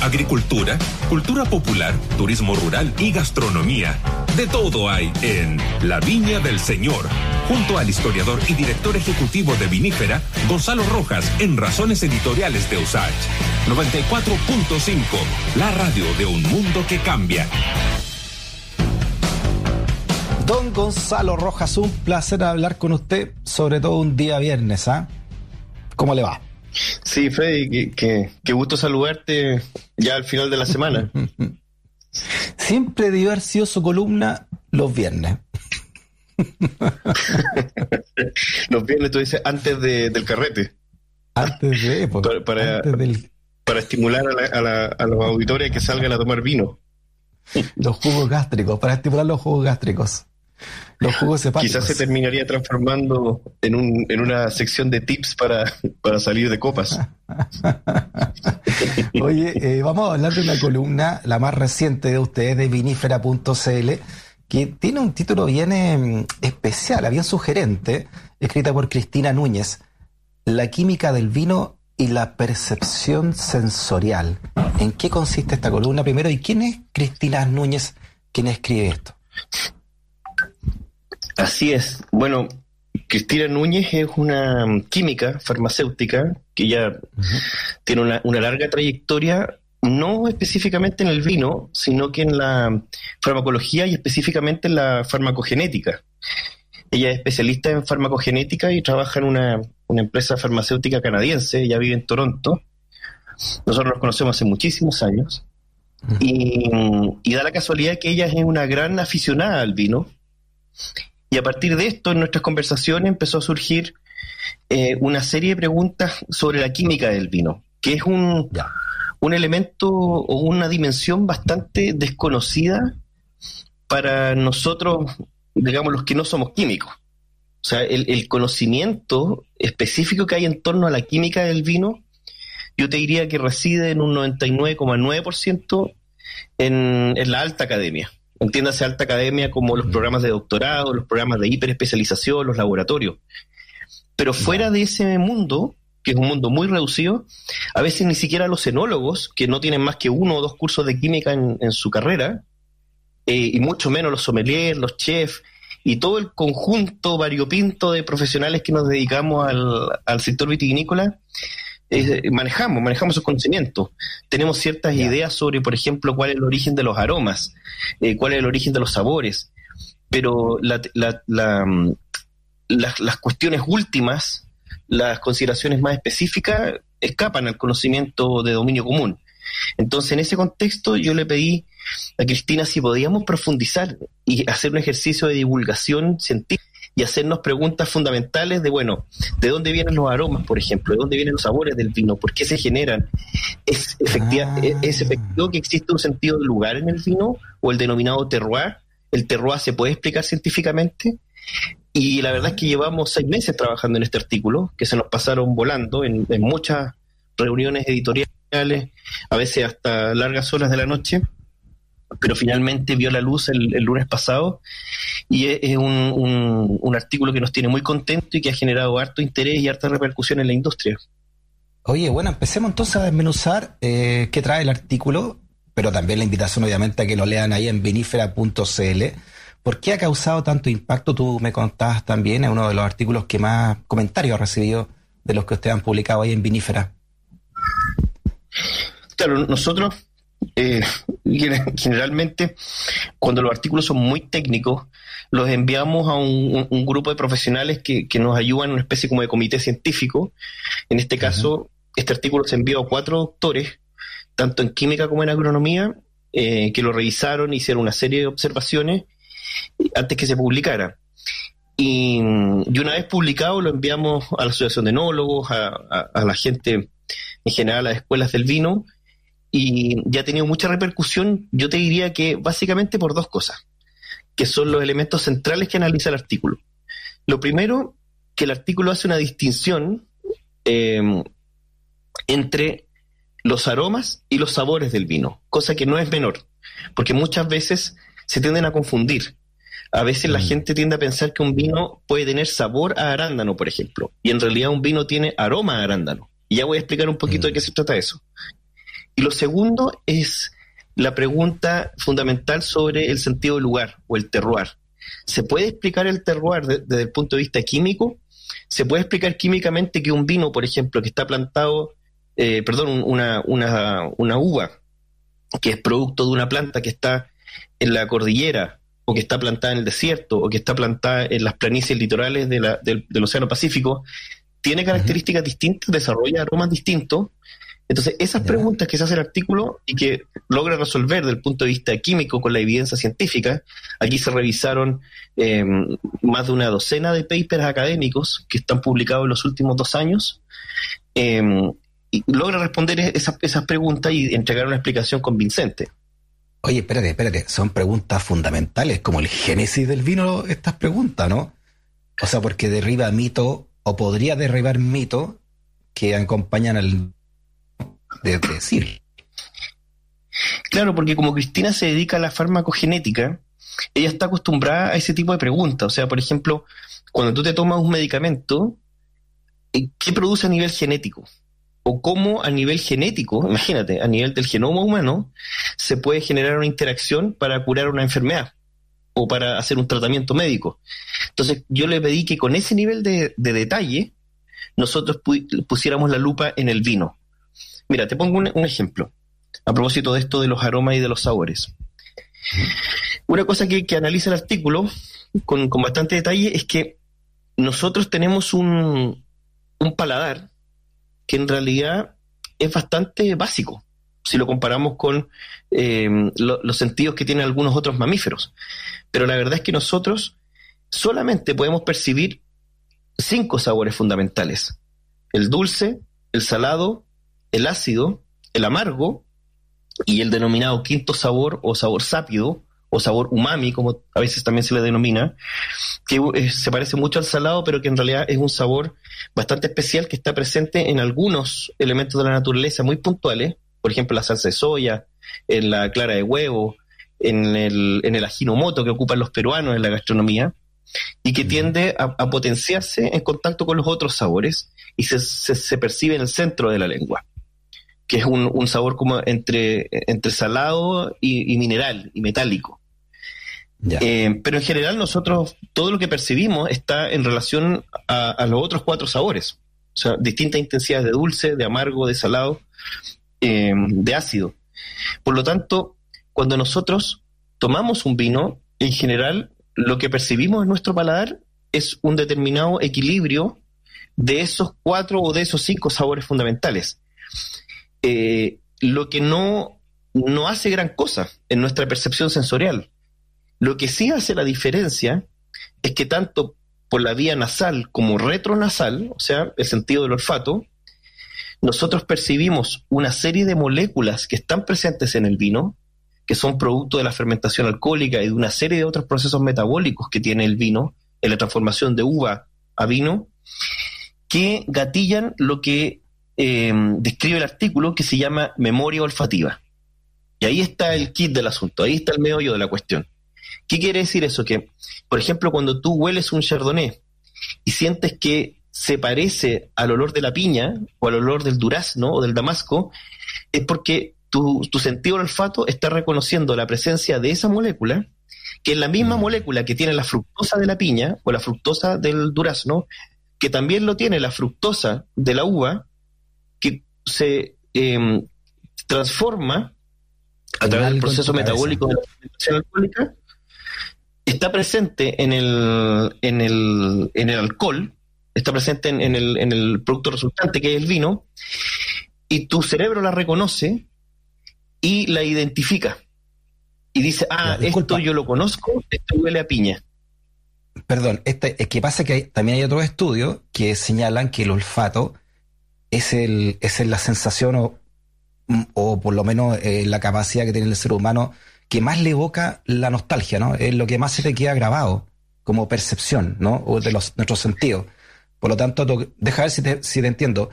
agricultura, cultura popular, turismo rural y gastronomía. De todo hay en La Viña del Señor, junto al historiador y director ejecutivo de Vinífera, Gonzalo Rojas, en Razones Editoriales de USACH. 94.5, la radio de un mundo que cambia. Don Gonzalo Rojas, un placer hablar con usted, sobre todo un día viernes, ¿ah? ¿Cómo le va? Sí, Freddy, qué, gusto saludarte ya al final de la semana. Siempre debió haber sido su columna los viernes. los viernes, tú dices, antes del carrete. Antes de, pues, para, para, estimular a, la, a, los auditores que salgan a tomar vino. Los jugos gástricos, para estimular los jugos gástricos. Los jugos Quizás se terminaría transformando en, un, en una sección de tips para, para salir de copas. Oye, eh, vamos a hablar de una columna, la más reciente de ustedes, de vinifera.cl, que tiene un título bien em, especial, bien sugerente, escrita por Cristina Núñez, La química del vino y la percepción sensorial. ¿En qué consiste esta columna primero y quién es Cristina Núñez quien escribe esto? Así es. Bueno, Cristina Núñez es una química farmacéutica que ya tiene una, larga trayectoria, no específicamente en el vino, sino que en la farmacología y específicamente en la farmacogenética. Ella es especialista en farmacogenética y trabaja en una, empresa farmacéutica canadiense, ella vive en Toronto. Nosotros nos conocemos hace muchísimos años. y, y da la casualidad que ella es una gran aficionada al vino y a partir de esto, en nuestras conversaciones empezó a surgir eh, una serie de preguntas sobre la química del vino, que es un, un elemento o una dimensión bastante desconocida para nosotros, digamos, los que no somos químicos. O sea, el, conocimiento específico que hay en torno a la química del vino, yo te diría que reside en un 99,9% en, en la alta academia. Entiéndase alta academia como los programas de doctorado, los programas de hiperespecialización, los laboratorios. Pero fuera de ese mundo, que es un mundo muy reducido, a veces ni siquiera los enólogos, que no tienen más que uno o dos cursos de química en, su carrera, eh, y mucho menos los sommeliers, los chefs, y todo el conjunto variopinto de profesionales que nos dedicamos al, al sector vitivinícola, manejamos, manejamos esos conocimientos. Tenemos ciertas ideas sobre, por ejemplo, cuál es el origen de los aromas, eh, cuál es el origen de los sabores, pero mm, las cuestiones últimas, las consideraciones más específicas, escapan al conocimiento de dominio común. Entonces, en ese contexto, yo le pedí a Cristina si podíamos profundizar y hacer un ejercicio de divulgación científica y hacernos preguntas fundamentales de, bueno, ¿de dónde vienen los aromas, por ejemplo? ¿De dónde vienen los sabores del vino? ¿Por qué se generan? ¿Es, efectiva, ah. ¿Es efectivo que existe un sentido de lugar en el vino o el denominado terroir? ¿El terroir se puede explicar científicamente? Y la verdad es que llevamos seis meses trabajando en este artículo, que se nos pasaron volando en, en muchas reuniones editoriales, a veces hasta largas horas de la noche pero finalmente vio la luz el, lunes pasado y es, un, un, artículo que nos tiene muy contentos y que ha generado harto interés y harta repercusión en la industria. Oye, bueno, empecemos entonces a desmenuzar eh, qué trae el artículo, pero también la invitación obviamente a que lo lean ahí en vinifera.cl. ¿Por qué ha causado tanto impacto? Tú me contabas también, es uno de los artículos que más comentarios ha recibido de los que ustedes han publicado ahí en Vinífera. Claro, nosotros eh, generalmente cuando los artículos son muy técnicos, los enviamos a un, grupo de profesionales que, nos ayudan, una especie como de comité científico. En este caso, este artículo se envió a cuatro doctores, tanto en química como en agronomía, eh, que lo revisaron, hicieron una serie de observaciones antes que se publicara. Y, una vez publicado lo enviamos a la Asociación de Enólogos, a, a la gente en general, a las escuelas del vino, y ya ha tenido mucha repercusión, yo te diría que básicamente por dos cosas, que son los elementos centrales que analiza el artículo. Lo primero, que el artículo hace una distinción eh, entre los aromas y los sabores del vino, cosa que no es menor, porque muchas veces se tienden a confundir. A veces la mm. gente tiende a pensar que un vino puede tener sabor a arándano, por ejemplo, y en realidad un vino tiene aroma a arándano. Y ya voy a explicar un poquito de qué mm. se trata eso. Y lo segundo es la pregunta fundamental sobre el sentido del lugar o el terroir. ¿Se puede explicar el terroir desde el punto de vista químico? ¿Se puede explicar químicamente que un vino, por ejemplo, que está plantado, eh, perdón, una, una, una uva que es producto de una planta que está en la cordillera o que está plantada en el desierto o que está plantada en las planicies litorales del, Océano Pacífico, tiene características distintas, desarrolla aromas distintos. Entonces, esas preguntas que se hace el artículo y que logra resolver desde el punto de vista químico con la evidencia científica, aquí se revisaron eh, más de una docena de papers académicos que están publicados en los últimos dos años, eh, y logra responder esas, esas preguntas y entregar una explicación convincente. Oye, espérate, espérate, son preguntas fundamentales, como el génesis del vino, estas preguntas, ¿no? O sea, porque derriba mito, o podría derribar mito que acompañan al de decir. Claro, porque como Cristina se dedica a la farmacogenética, ella está acostumbrada a ese tipo de preguntas. O sea, por ejemplo, cuando tú te tomas un medicamento, ¿qué produce a nivel genético? o cómo a nivel genético, imagínate, a nivel del genoma humano, se puede generar una interacción para curar una enfermedad o para hacer un tratamiento médico. Entonces yo le pedí que con ese nivel de, detalle nosotros pusiéramos la lupa en el vino. Mira, te pongo un, ejemplo a propósito de esto de los aromas y de los sabores. Una cosa que, analiza el artículo con, bastante detalle es que nosotros tenemos un, un paladar que en realidad es bastante básico si lo comparamos con eh, los sentidos que tienen algunos otros mamíferos. Pero la verdad es que nosotros solamente podemos percibir cinco sabores fundamentales. El dulce, el salado, el ácido, el amargo y el denominado quinto sabor o sabor sápido, o sabor umami, como a veces también se le denomina, que eh, se parece mucho al salado, pero que en realidad es un sabor bastante especial que está presente en algunos elementos de la naturaleza muy puntuales, por ejemplo la salsa de soya, en la clara de huevo, en el, en el ajinomoto que ocupan los peruanos en la gastronomía, y que tiende a, potenciarse en contacto con los otros sabores y se, se, percibe en el centro de la lengua que es un, un sabor como entre, entre salado y, mineral y metálico. Eh, pero en general nosotros todo lo que percibimos está en relación a, los otros cuatro sabores. O sea, distintas intensidades de dulce, de amargo, de salado, eh, de ácido. Por lo tanto, cuando nosotros tomamos un vino, en general lo que percibimos en nuestro paladar es un determinado equilibrio de esos cuatro o de esos cinco sabores fundamentales. Eh, lo que no, no hace gran cosa en nuestra percepción sensorial. Lo que sí hace la diferencia es que tanto por la vía nasal como retronasal, o sea, el sentido del olfato, nosotros percibimos una serie de moléculas que están presentes en el vino, que son producto de la fermentación alcohólica y de una serie de otros procesos metabólicos que tiene el vino en la transformación de uva a vino, que gatillan lo que eh, describe el artículo que se llama memoria olfativa. Y ahí está el kit del asunto, ahí está el meollo de la cuestión. ¿Qué quiere decir eso? Que, por ejemplo, cuando tú hueles un chardonnay y sientes que se parece al olor de la piña o al olor del durazno o del damasco, es porque tu, sentido del olfato está reconociendo la presencia de esa molécula, que es la misma mm. molécula que tiene la fructosa de la piña o la fructosa del durazno, que también lo tiene la fructosa de la uva, se em, transforma a través del proceso metabólico de la fermentación alcohólica está presente en el, en el, en el alcohol, está presente en, el, en el producto resultante, que es el vino, y tu cerebro la reconoce y la identifica. Y dice, ah, esto yo lo conozco, esto huele a piña. Perdón, este, es que pasa que también hay otros estudios que señalan que el olfato es, el, es la sensación o, o por lo menos eh, la capacidad que tiene el ser humano que más le evoca la nostalgia, ¿no? Es lo que más se te queda grabado como percepción, ¿no? O de los, nuestros sentidos. Por lo tanto, deja ver si te, si te entiendo.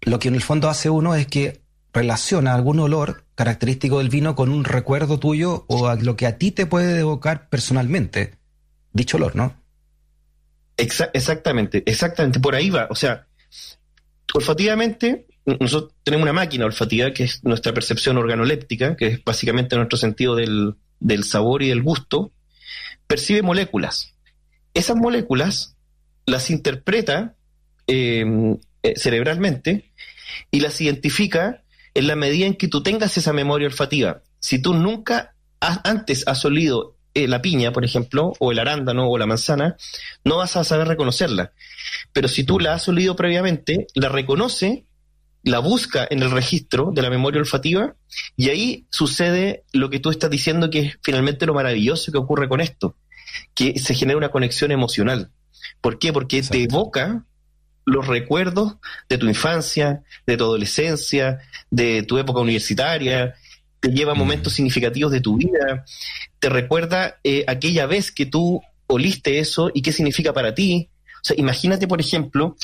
Lo que en el fondo hace uno es que relaciona algún olor característico del vino con un recuerdo tuyo o a lo que a ti te puede evocar personalmente. Dicho olor, ¿no? exactamente, exactamente. Por ahí va. O sea, olfativamente nosotros tenemos una máquina olfativa que es nuestra percepción organoléptica, que es básicamente nuestro sentido del, del sabor y del gusto, percibe moléculas. Esas moléculas las interpreta em, eh, cerebralmente y las identifica en la medida en que tú tengas esa memoria olfativa. Si tú nunca antes has olido eh, la piña, por ejemplo, o el arándano o la manzana, no vas a saber reconocerla. Pero si tú la has olido previamente, la reconoce, la busca en el registro de la memoria olfativa y ahí sucede lo que tú estás diciendo que es finalmente lo maravilloso que ocurre con esto, que se genera una conexión emocional. ¿Por qué? Porque te evoca los recuerdos de tu infancia, de tu adolescencia, de tu época universitaria, te lleva mm. momentos significativos de tu vida, te recuerda eh, aquella vez que tú oliste eso y qué significa para ti. O sea, imagínate, por ejemplo,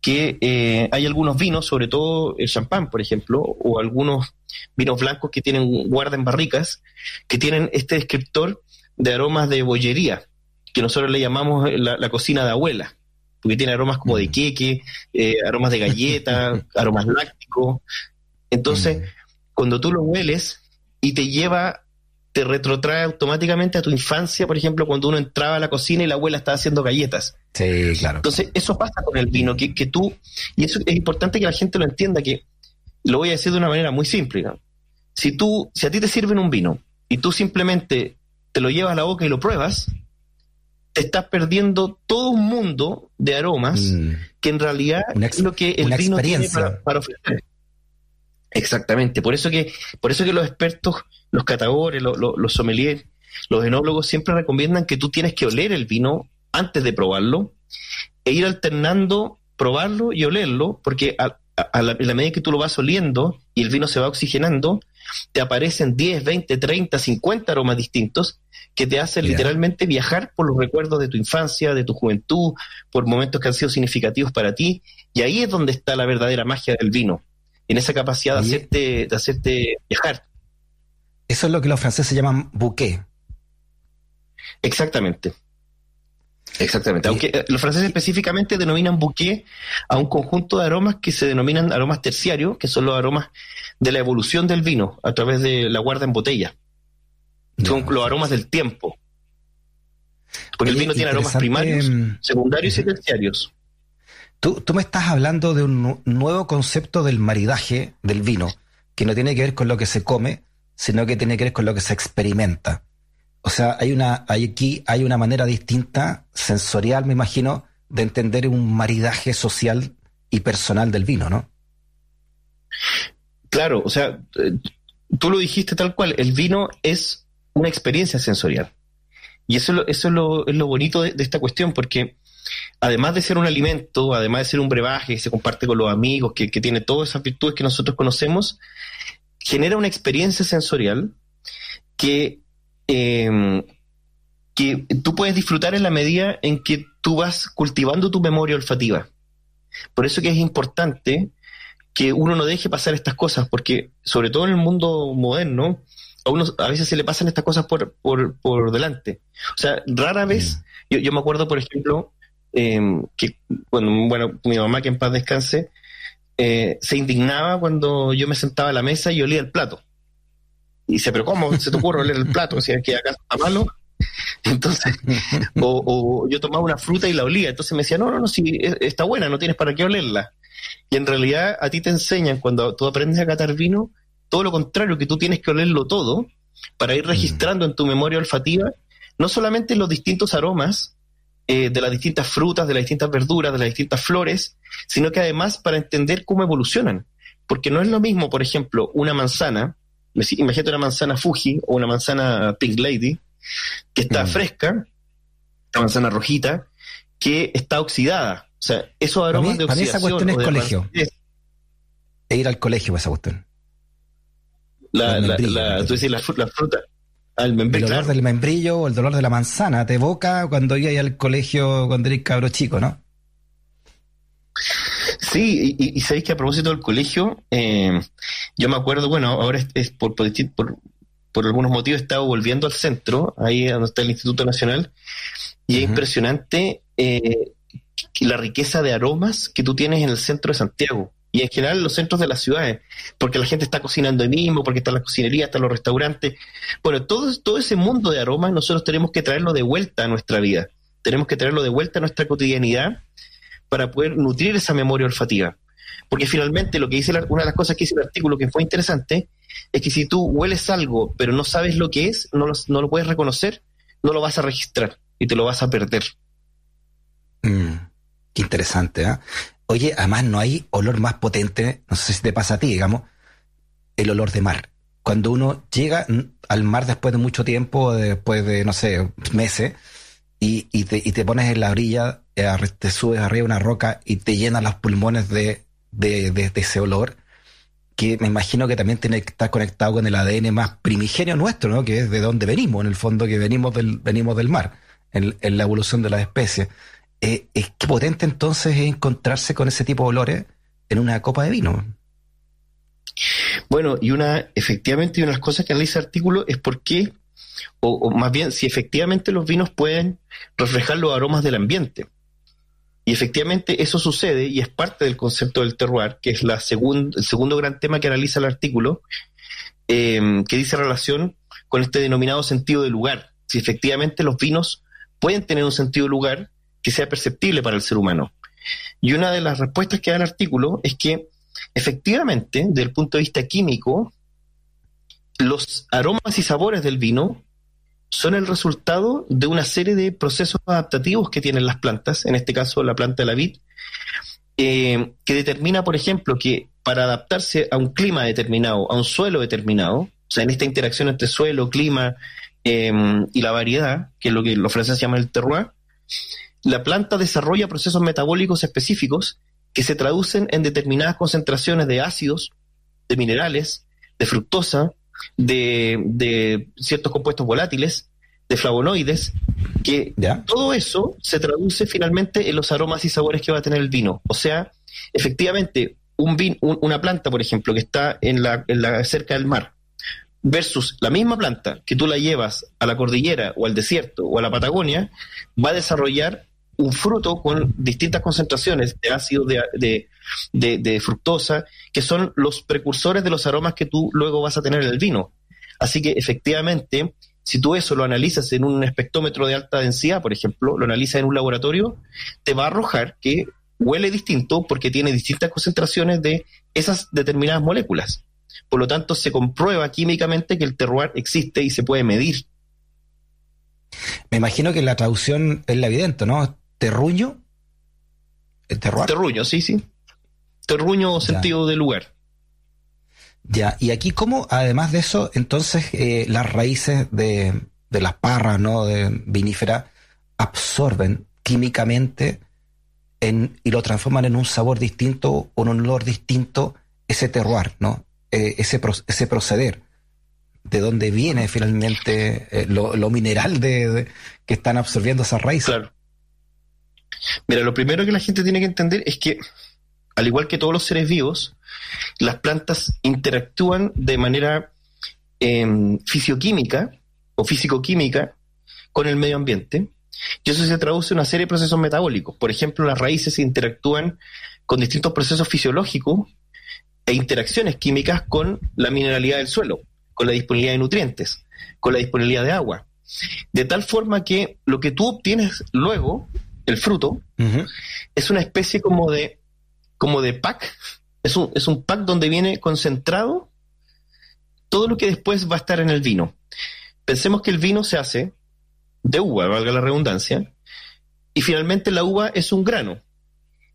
que eh, hay algunos vinos, sobre todo el champán, por ejemplo, o algunos vinos blancos que tienen guarda en barricas, que tienen este descriptor de aromas de bollería, que nosotros le llamamos la, cocina de abuela, porque tiene aromas como de mm. queque, eh, aromas de galleta, aromas lácticos. Entonces, mm. Cuando tú lo hueles y te lleva te retrotrae automáticamente a tu infancia, por ejemplo, cuando uno entraba a la cocina y la abuela estaba haciendo galletas. Sí, claro. Entonces, eso pasa con el vino, que, que tú, y eso es importante que la gente lo entienda, que lo voy a decir de una manera muy simple. Si tú, si a ti te sirven un vino y tú simplemente te lo llevas a la boca y lo pruebas, te estás perdiendo todo un mundo de aromas mm. que en realidad es lo que el vino tiene para, para ofrecer. Exactamente, por eso que, por eso que los expertos, los catadores, los, sommeliers, los enólogos siempre recomiendan que tú tienes que oler el vino antes de probarlo e ir alternando probarlo y olerlo, porque a, la, medida que tú lo vas oliendo y el vino se va oxigenando, te aparecen 10, 20, 30, 50 aromas distintos que te hacen literalmente viajar por los recuerdos de tu infancia, de tu juventud, por momentos que han sido significativos para ti, y ahí es donde está la verdadera magia del vino en esa capacidad de hacerte, de hacerte viajar. Eso es lo que los franceses llaman bouquet. Exactamente. Exactamente. Aunque eh, los franceses específicamente denominan bouquet a un conjunto de aromas que se denominan aromas terciarios, que son los aromas de la evolución del vino a través de la guarda en botella. Son los aromas del tiempo. Porque el vino tiene aromas primarios, mm, secundarios y terciarios. Tú, me estás hablando de un nuevo concepto del maridaje del vino, que no tiene que ver con lo que se come, sino que tiene que ver con lo que se experimenta. O sea, hay una, hay aquí hay una manera distinta, sensorial, me imagino, de entender un maridaje social y personal del vino, ¿no? Claro, o sea, eh, tú lo dijiste tal cual, el vino es una experiencia sensorial. Y eso, eso es, lo, es lo bonito de, esta cuestión, porque además de ser un alimento, además de ser un brebaje que se comparte con los amigos, que, tiene todas esas virtudes que nosotros conocemos, genera una experiencia sensorial que, em, que tú puedes disfrutar en la medida en que tú vas cultivando tu memoria olfativa. Por eso que es importante que uno no deje pasar estas cosas, porque sobre todo en el mundo moderno, a uno a veces se le pasan estas cosas por, por, delante. O sea, rara vez, mm. yo, yo, me acuerdo, por ejemplo, Em, que bueno, bueno, mi mamá que en paz descanse, eh, se indignaba cuando yo me sentaba a la mesa y olía el plato. Y dice, pero ¿cómo se te ocurre oler el plato? O sea, que acá está malo. Entonces, o, yo tomaba una fruta y la olía. Entonces me decía, no, no, no, si está buena, no tienes para qué olerla. Y en realidad a ti te enseñan cuando tú aprendes a catar vino, todo lo contrario, que tú tienes que olerlo todo para ir mm. registrando en tu memoria olfativa no solamente los distintos aromas, eh, de las distintas frutas, de las distintas verduras, de las distintas flores, sino que además para entender cómo evolucionan. Porque no es lo mismo, por ejemplo, una manzana, imagínate una manzana Fuji o una manzana Pink Lady, que está mm. fresca, una manzana rojita, que está oxidada. O sea, esos aromas de oxidación. esa cuestión es colegio. Es, ir al colegio esa cuestión. La, la, la, tú dices la, fruta. El dolor del membrillo o el dolor de la manzana te evoca cuando iba al colegio cuando eres cabro chico, ¿no? Sí, y, sabéis que a propósito del colegio, eh, yo me acuerdo, bueno, ahora es, por, por, algunos motivos he estado volviendo al centro, ahí donde está el Instituto Nacional, y es impresionante eh, la riqueza de aromas que tú tienes en el centro de Santiago. Y en general los centros de las ciudades, porque la gente está cocinando ahí mismo, porque está la cocinería, están los restaurantes. Bueno, todo, todo ese mundo de aromas nosotros tenemos que traerlo de vuelta a nuestra vida, tenemos que traerlo de vuelta a nuestra cotidianidad para poder nutrir esa memoria olfativa. Porque finalmente lo que dice una de las cosas que dice el artículo que fue interesante es que si tú hueles algo pero no sabes lo que es, no lo, no lo puedes reconocer, no lo vas a registrar y te lo vas a perder. Mm, qué interesante, ¿eh? Oye, además no hay olor más potente, no sé si te pasa a ti, digamos, el olor de mar. Cuando uno llega al mar después de mucho tiempo, después de, no sé, meses, y, te, y te pones en la orilla, eh, te subes arriba de una roca y te llenan los pulmones de, ese olor, que me imagino que también tiene que estar conectado con el ADN más primigenio nuestro, ¿no? Que es de donde venimos, en el fondo, que venimos del, venimos del mar, en la evolución de las especies. Eh, es que potente entonces encontrarse con ese tipo de olores en una copa de vino. Bueno, y una, efectivamente, una de las cosas que analiza el artículo es por qué, o, más bien, si efectivamente los vinos pueden reflejar los aromas del ambiente. Y efectivamente eso sucede y es parte del concepto del terroir, que es la el segundo gran tema que analiza el artículo, eh, que dice relación con este denominado sentido de lugar. Si efectivamente los vinos pueden tener un sentido de lugar que sea perceptible para el ser humano. Y una de las respuestas que da el artículo es que efectivamente, desde el punto de vista químico, los aromas y sabores del vino son el resultado de una serie de procesos adaptativos que tienen las plantas, en este caso la planta de la vid, eh, que determina, por ejemplo, que para adaptarse a un clima determinado, a un suelo determinado, o sea, en esta interacción entre suelo, clima eh, y la variedad, que es lo que los franceses llaman el terroir, la planta desarrolla procesos metabólicos específicos que se traducen en determinadas concentraciones de ácidos, de minerales, de fructosa, de, ciertos compuestos volátiles, de flavonoides, que todo eso se traduce finalmente en los aromas y sabores que va a tener el vino. O sea, efectivamente, un una planta, por ejemplo, que está en la, en la, cerca del mar, versus la misma planta que tú la llevas a la cordillera o al desierto o a la Patagonia, va a desarrollar un fruto con distintas concentraciones de ácido de, de, fructosa, que son los precursores de los aromas que tú luego vas a tener en el vino. Así que efectivamente, si tú eso lo analizas en un espectrómetro de alta densidad, por ejemplo, lo analizas en un laboratorio, te va a arrojar que huele distinto porque tiene distintas concentraciones de esas determinadas moléculas. Por lo tanto, se comprueba químicamente que el terroir existe y se puede medir. Me imagino que la traducción es la evidente, ¿no? Terruño. ¿El terroir? Terruño, sí, sí. Terruño sentido de lugar. Ya, y aquí como, además de eso, entonces eh, las raíces de, de, las parras, ¿no? De vinífera, absorben químicamente en, y lo transforman en un sabor distinto o en un olor distinto ese terroir, ¿no? Eh, ese, ese proceder. De dónde viene finalmente eh, lo, lo, mineral de, que están absorbiendo esas raíces. Claro. Mira, lo primero que la gente tiene que entender es que, al igual que todos los seres vivos, las plantas interactúan de manera em, fisioquímica o físico-química con el medio ambiente. Y eso se traduce en una serie de procesos metabólicos. Por ejemplo, las raíces interactúan con distintos procesos fisiológicos e interacciones químicas con la mineralidad del suelo, con la disponibilidad de nutrientes, con la disponibilidad de agua. De tal forma que lo que tú obtienes luego el fruto, es una especie como de, como de pack, es un, es un pack donde viene concentrado todo lo que después va a estar en el vino. Pensemos que el vino se hace de uva, valga la redundancia, y finalmente la uva es un grano.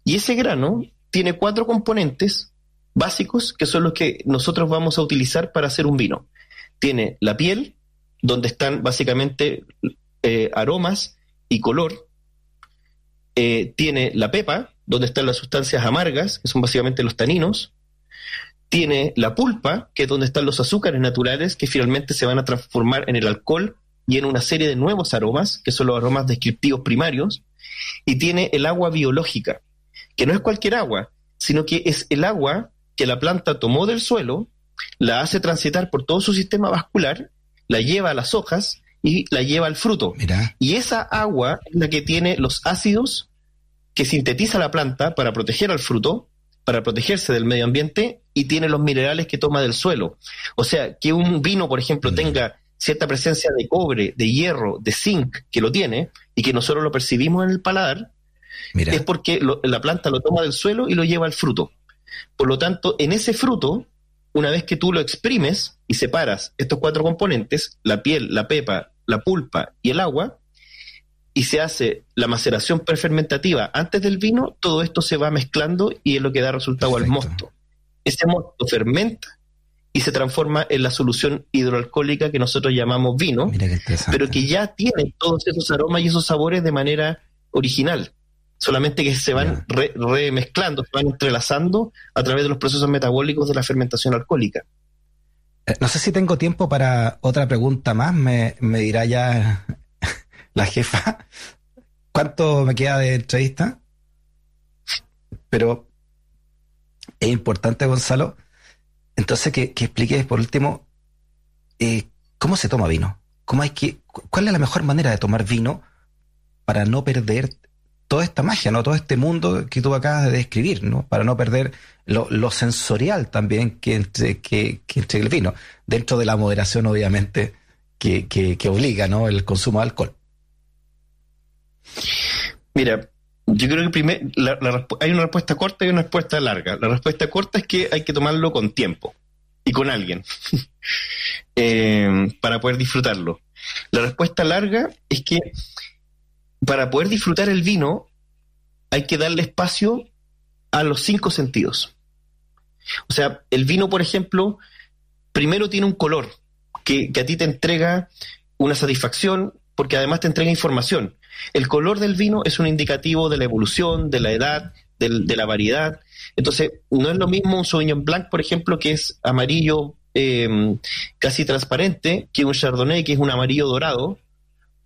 Y ese grano tiene cuatro componentes básicos que son los que nosotros vamos a utilizar para hacer un vino. Tiene la piel, donde están básicamente eh, aromas y color. Eh, tiene la pepa, donde están las sustancias amargas, que son básicamente los taninos. Tiene la pulpa, que es donde están los azúcares naturales, que finalmente se van a transformar en el alcohol y en una serie de nuevos aromas, que son los aromas descriptivos primarios. Y tiene el agua biológica, que no es cualquier agua, sino que es el agua que la planta tomó del suelo, la hace transitar por todo su sistema vascular, la lleva a las hojas y la lleva al fruto. Y esa agua es la que tiene los ácidos que sintetiza la planta para proteger al fruto para protegerse del medio ambiente y tiene los minerales que toma del suelo. O sea, que un vino, por ejemplo, mm. tenga cierta presencia de cobre, de hierro, de zinc, que lo tiene, y que nosotros lo percibimos en el paladar, es porque la planta lo toma del suelo y lo lleva al fruto. Por lo tanto, en ese fruto, una vez que tú lo exprimes y separas estos cuatro componentes, la piel, la pepa, la pulpa y el agua, y se hace la maceración prefermentativa. Antes del vino, todo esto se va mezclando y es lo que da resultado al mosto. Ese mosto fermenta y se transforma en la solución hidroalcohólica que nosotros llamamos vino, pero que ya tiene todos esos aromas y esos sabores de manera original. Solamente que se van remezclando, se van entrelazando a través de los procesos metabólicos de la fermentación alcohólica. Eh, no sé si tengo tiempo para otra pregunta más, me, dirá ya la jefa. ¿Cuánto me queda de entrevista? Pero es importante, Gonzalo, entonces que, que expliques por último eh, cómo se toma vino. ¿Cómo hay que, ¿Cuál es la mejor manera de tomar vino para no perder toda esta magia, ¿no? Todo este mundo que tú acabas de describir, ¿no? Para no perder lo, sensorial también que entre, que, entre el vino, dentro de la moderación, obviamente, que, que, obliga, ¿no? El consumo de alcohol. Mira, yo creo que primer, hay una respuesta corta y una respuesta larga. La respuesta corta es que hay que tomarlo con tiempo y con alguien eh, para poder disfrutarlo. La respuesta larga es que para poder disfrutar el vino hay que darle espacio a los cinco sentidos. O sea, el vino, por ejemplo, primero tiene un color que, a ti te entrega una satisfacción porque además te entrega información. El color del vino es un indicativo de la evolución, de la edad, de, la variedad. Entonces, no es lo mismo un Sauvignon Blanc, por ejemplo, que es amarillo eh, casi transparente, que un Chardonnay, que es un amarillo dorado,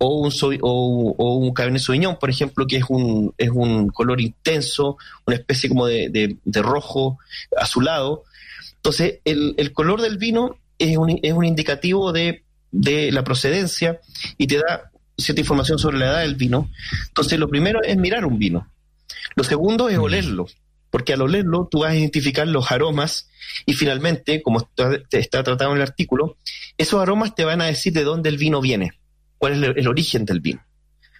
o un, o, un Cabernet Sauvignon, por ejemplo, que es un, es un color intenso, una especie como de, rojo azulado. Entonces, el, color del vino es un, es un indicativo de, la procedencia y te da cierta información sobre la edad del vino. Entonces, lo primero es mirar un vino. Lo segundo es mm. olerlo, porque al olerlo tú vas a identificar los aromas y finalmente, como está tratado en el artículo, esos aromas te van a decir de dónde el vino viene cuál es el, origen del vino.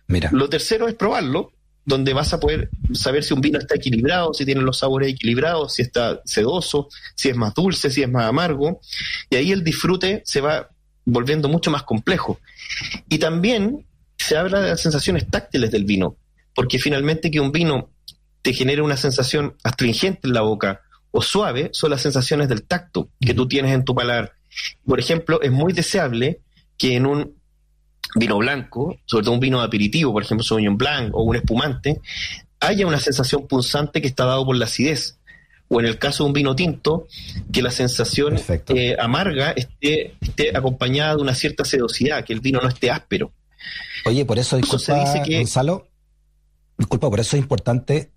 Mira. Lo tercero es probarlo, donde vas a poder saber si un vino está equilibrado, si tiene los sabores equilibrados, si está sedoso, si es más dulce, si es más amargo. Y ahí el disfrute se va volviendo mucho más complejo. Y también se habla de las sensaciones táctiles del vino, porque finalmente que un vino te genere una sensación astringente en la boca o suave son las sensaciones del tacto que tú tienes en tu paladar. Por ejemplo, es muy deseable que en un vino blanco, sobre todo un vino de aperitivo, por ejemplo, Sauvignon Blanc o un espumante, haya una sensación punzante que está dado por la acidez. O en el caso de un vino tinto, que la sensación eh, amarga esté, esté acompañada de una cierta sedosidad, que el vino no esté áspero. Oye, por eso, disculpa, Gonzalo, disculpa, por eso es importante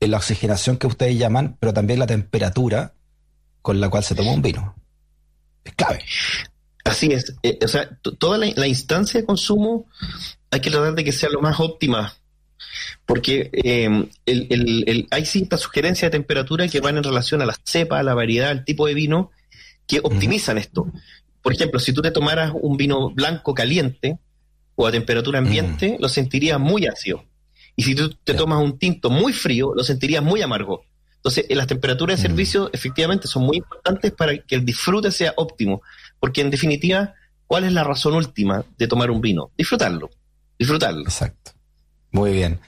la oxigenación que ustedes llaman, pero también la temperatura con la cual se toma un vino. Es clave. Así es. Eh, o sea, toda la, instancia de consumo hay que tratar de que sea lo más óptima. Porque em, hay ciertas sugerencias de temperatura que van en relación a la cepa, a la variedad, al tipo de vino, que optimizan esto. Por ejemplo, si tú te tomaras un vino blanco caliente o a temperatura ambiente, lo sentirías muy ácido. Y si tú te tomas un tinto muy frío, lo sentirías muy amargo. Entonces, las temperaturas de servicio efectivamente son muy importantes para que el disfrute sea óptimo. Porque en definitiva, ¿cuál es la razón última de tomar un vino? Disfrutarlo. Disfrutarlo. Exacto. Muy bien.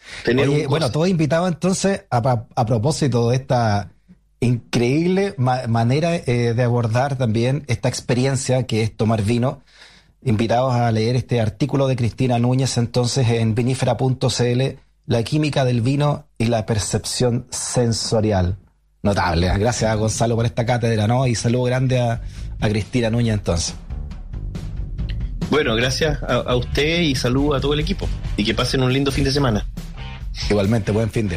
bueno, todo invitado entonces a, propósito de esta increíble manera eh, de abordar también esta experiencia que es tomar vino. Invitados a leer este artículo de Cristina Núñez entonces en vinifera.cl, La química del vino y la percepción sensorial. Notable. Gracias a Gonzalo por esta cátedra, ¿no? Y saludo grande a, a Cristina Núñez entonces. Bueno, gracias a, a usted y saludo a todo el equipo. Y que pasen un lindo fin de semana. Igualmente, buen fin de.